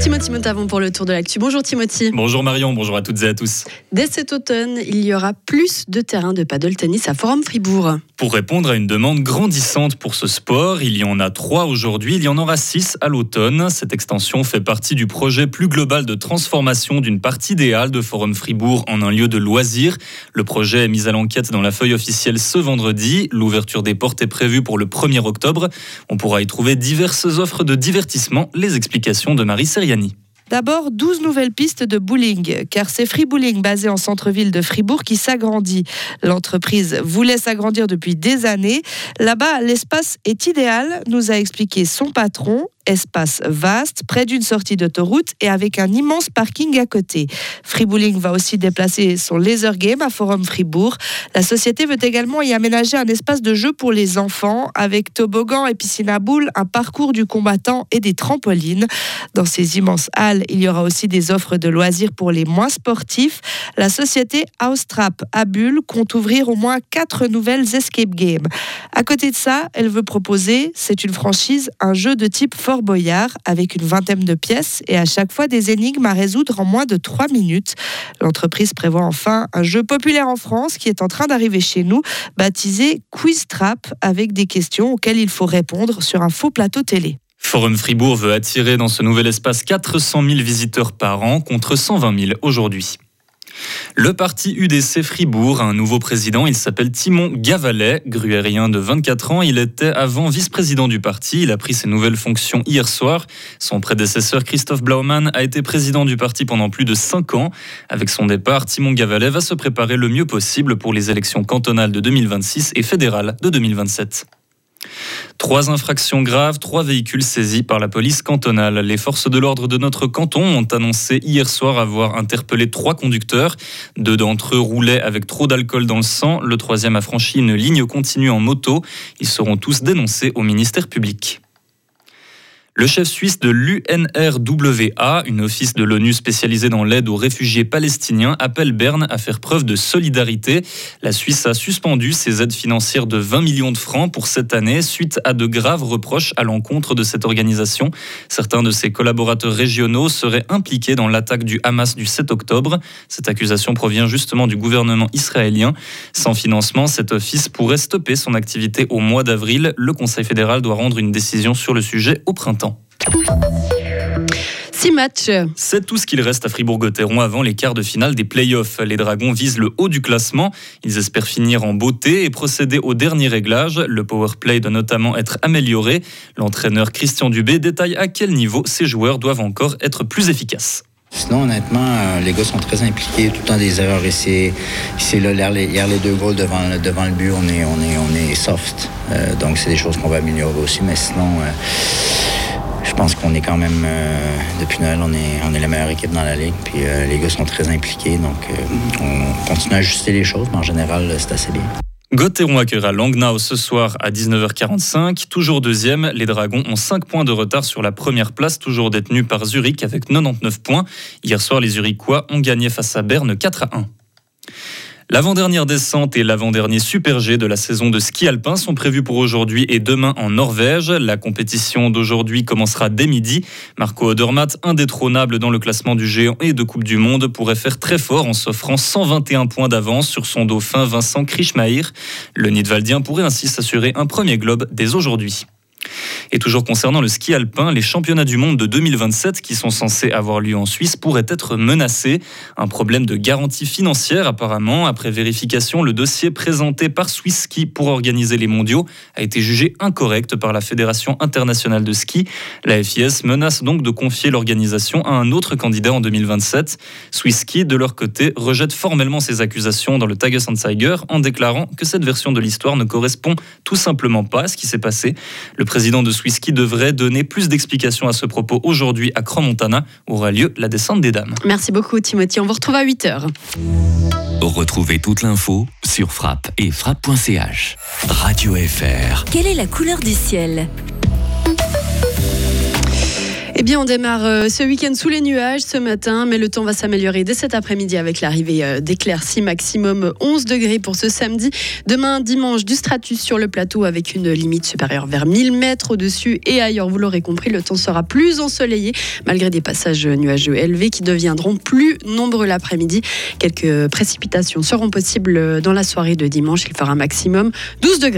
Timothy Montavon pour le tour de l'actu. Bonjour Timothy. Bonjour Marion, bonjour à toutes et à tous. Dès cet automne, il y aura plus de terrains de paddle tennis à Forum Fribourg. Pour répondre à une demande grandissante pour ce sport, il y en a trois aujourd'hui, il y en aura six à l'automne. Cette extension fait partie du projet plus global de transformation d'une partie des halles de Forum Fribourg en un lieu de loisirs. Le projet est mis à l'enquête dans la feuille officielle ce vendredi. L'ouverture des portes est prévue pour le 1er octobre. On pourra y trouver diverses offres de divertissement. Les explications de Marie D'abord, 12 nouvelles pistes de bowling, car c'est Free Bowling basé en centre-ville de Fribourg qui s'agrandit. L'entreprise voulait s'agrandir depuis des années. Là-bas, l'espace est idéal, nous a expliqué son patron espace vaste, près d'une sortie d'autoroute et avec un immense parking à côté. Fribooling va aussi déplacer son laser game à Forum Fribourg. La société veut également y aménager un espace de jeu pour les enfants avec toboggan et piscine à boules, un parcours du combattant et des trampolines. Dans ces immenses halles, il y aura aussi des offres de loisirs pour les moins sportifs. La société Austrap à Bulle compte ouvrir au moins quatre nouvelles escape games. À côté de ça, elle veut proposer, c'est une franchise, un jeu de type Boyard avec une vingtaine de pièces et à chaque fois des énigmes à résoudre en moins de 3 minutes. L'entreprise prévoit enfin un jeu populaire en France qui est en train d'arriver chez nous, baptisé Quiz Trap, avec des questions auxquelles il faut répondre sur un faux plateau télé. Forum Fribourg veut attirer dans ce nouvel espace 400 000 visiteurs par an contre 120 000 aujourd'hui. Le parti UDC Fribourg a un nouveau président, il s'appelle Timon Gavalet, gruérien de 24 ans. Il était avant vice-président du parti, il a pris ses nouvelles fonctions hier soir. Son prédécesseur Christophe Blaumann a été président du parti pendant plus de 5 ans. Avec son départ, Timon Gavalet va se préparer le mieux possible pour les élections cantonales de 2026 et fédérales de 2027. Trois infractions graves, trois véhicules saisis par la police cantonale. Les forces de l'ordre de notre canton ont annoncé hier soir avoir interpellé trois conducteurs. Deux d'entre eux roulaient avec trop d'alcool dans le sang. Le troisième a franchi une ligne continue en moto. Ils seront tous dénoncés au ministère public. Le chef suisse de l'UNRWA, une office de l'ONU spécialisée dans l'aide aux réfugiés palestiniens, appelle Berne à faire preuve de solidarité. La Suisse a suspendu ses aides financières de 20 millions de francs pour cette année suite à de graves reproches à l'encontre de cette organisation. Certains de ses collaborateurs régionaux seraient impliqués dans l'attaque du Hamas du 7 octobre. Cette accusation provient justement du gouvernement israélien. Sans financement, cet office pourrait stopper son activité au mois d'avril. Le Conseil fédéral doit rendre une décision sur le sujet au printemps. Six matchs. C'est tout ce qu'il reste à Fribourg-Gotteron avant les quarts de finale des playoffs. Les Dragons visent le haut du classement. Ils espèrent finir en beauté et procéder au dernier réglage. Le power play doit notamment être amélioré. L'entraîneur Christian Dubé détaille à quel niveau ces joueurs doivent encore être plus efficaces. Sinon, honnêtement, euh, les gars sont très impliqués, tout le temps des erreurs. Et c'est, là, hier, les deux goals devant, devant le but, on est, on est, on est soft. Euh, donc, c'est des choses qu'on va améliorer aussi. Mais sinon, euh, pense qu'on est quand même, euh, depuis Noël, on est, la meilleure équipe dans la ligue. Puis euh, les gars sont très impliqués, donc euh, on continue à ajuster les choses, mais en général, c'est assez bien. Gotteron accueillera Langnau ce soir à 19h45. Toujours deuxième, les Dragons ont 5 points de retard sur la première place, toujours détenue par Zurich avec 99 points. Hier soir, les Zurichois ont gagné face à Berne 4 à 1. L'avant-dernière descente et l'avant-dernier Super G de la saison de ski alpin sont prévus pour aujourd'hui et demain en Norvège. La compétition d'aujourd'hui commencera dès midi. Marco Odermatt, indétrônable dans le classement du géant et de Coupe du Monde, pourrait faire très fort en s'offrant 121 points d'avance sur son dauphin Vincent Krischmair. Le Nidwaldien pourrait ainsi s'assurer un premier globe dès aujourd'hui. Et toujours concernant le ski alpin, les championnats du monde de 2027 qui sont censés avoir lieu en Suisse pourraient être menacés. Un problème de garantie financière apparemment. Après vérification, le dossier présenté par Swiss Ski pour organiser les mondiaux a été jugé incorrect par la Fédération internationale de ski. La FIS menace donc de confier l'organisation à un autre candidat en 2027. Swiss Ski, de leur côté, rejette formellement ces accusations dans le Tagesanzeiger en déclarant que cette version de l'histoire ne correspond tout simplement pas à ce qui s'est passé. De Swisski devrait donner plus d'explications à ce propos aujourd'hui à Cran-Montana, où aura lieu la descente des dames. Merci beaucoup Timothy, on vous retrouve à 8h. Retrouvez toute l'info sur frappe et frappe.ch. Radio FR. Quelle est la couleur du ciel? On démarre euh, ce week-end sous les nuages ce matin, mais le temps va s'améliorer dès cet après-midi avec l'arrivée euh, d'éclaircies maximum 11 degrés pour ce samedi. Demain, dimanche, du stratus sur le plateau avec une limite supérieure vers 1000 mètres au-dessus et ailleurs. Vous l'aurez compris, le temps sera plus ensoleillé malgré des passages nuageux élevés qui deviendront plus nombreux l'après-midi. Quelques précipitations seront possibles dans la soirée de dimanche. Il fera maximum 12 degrés.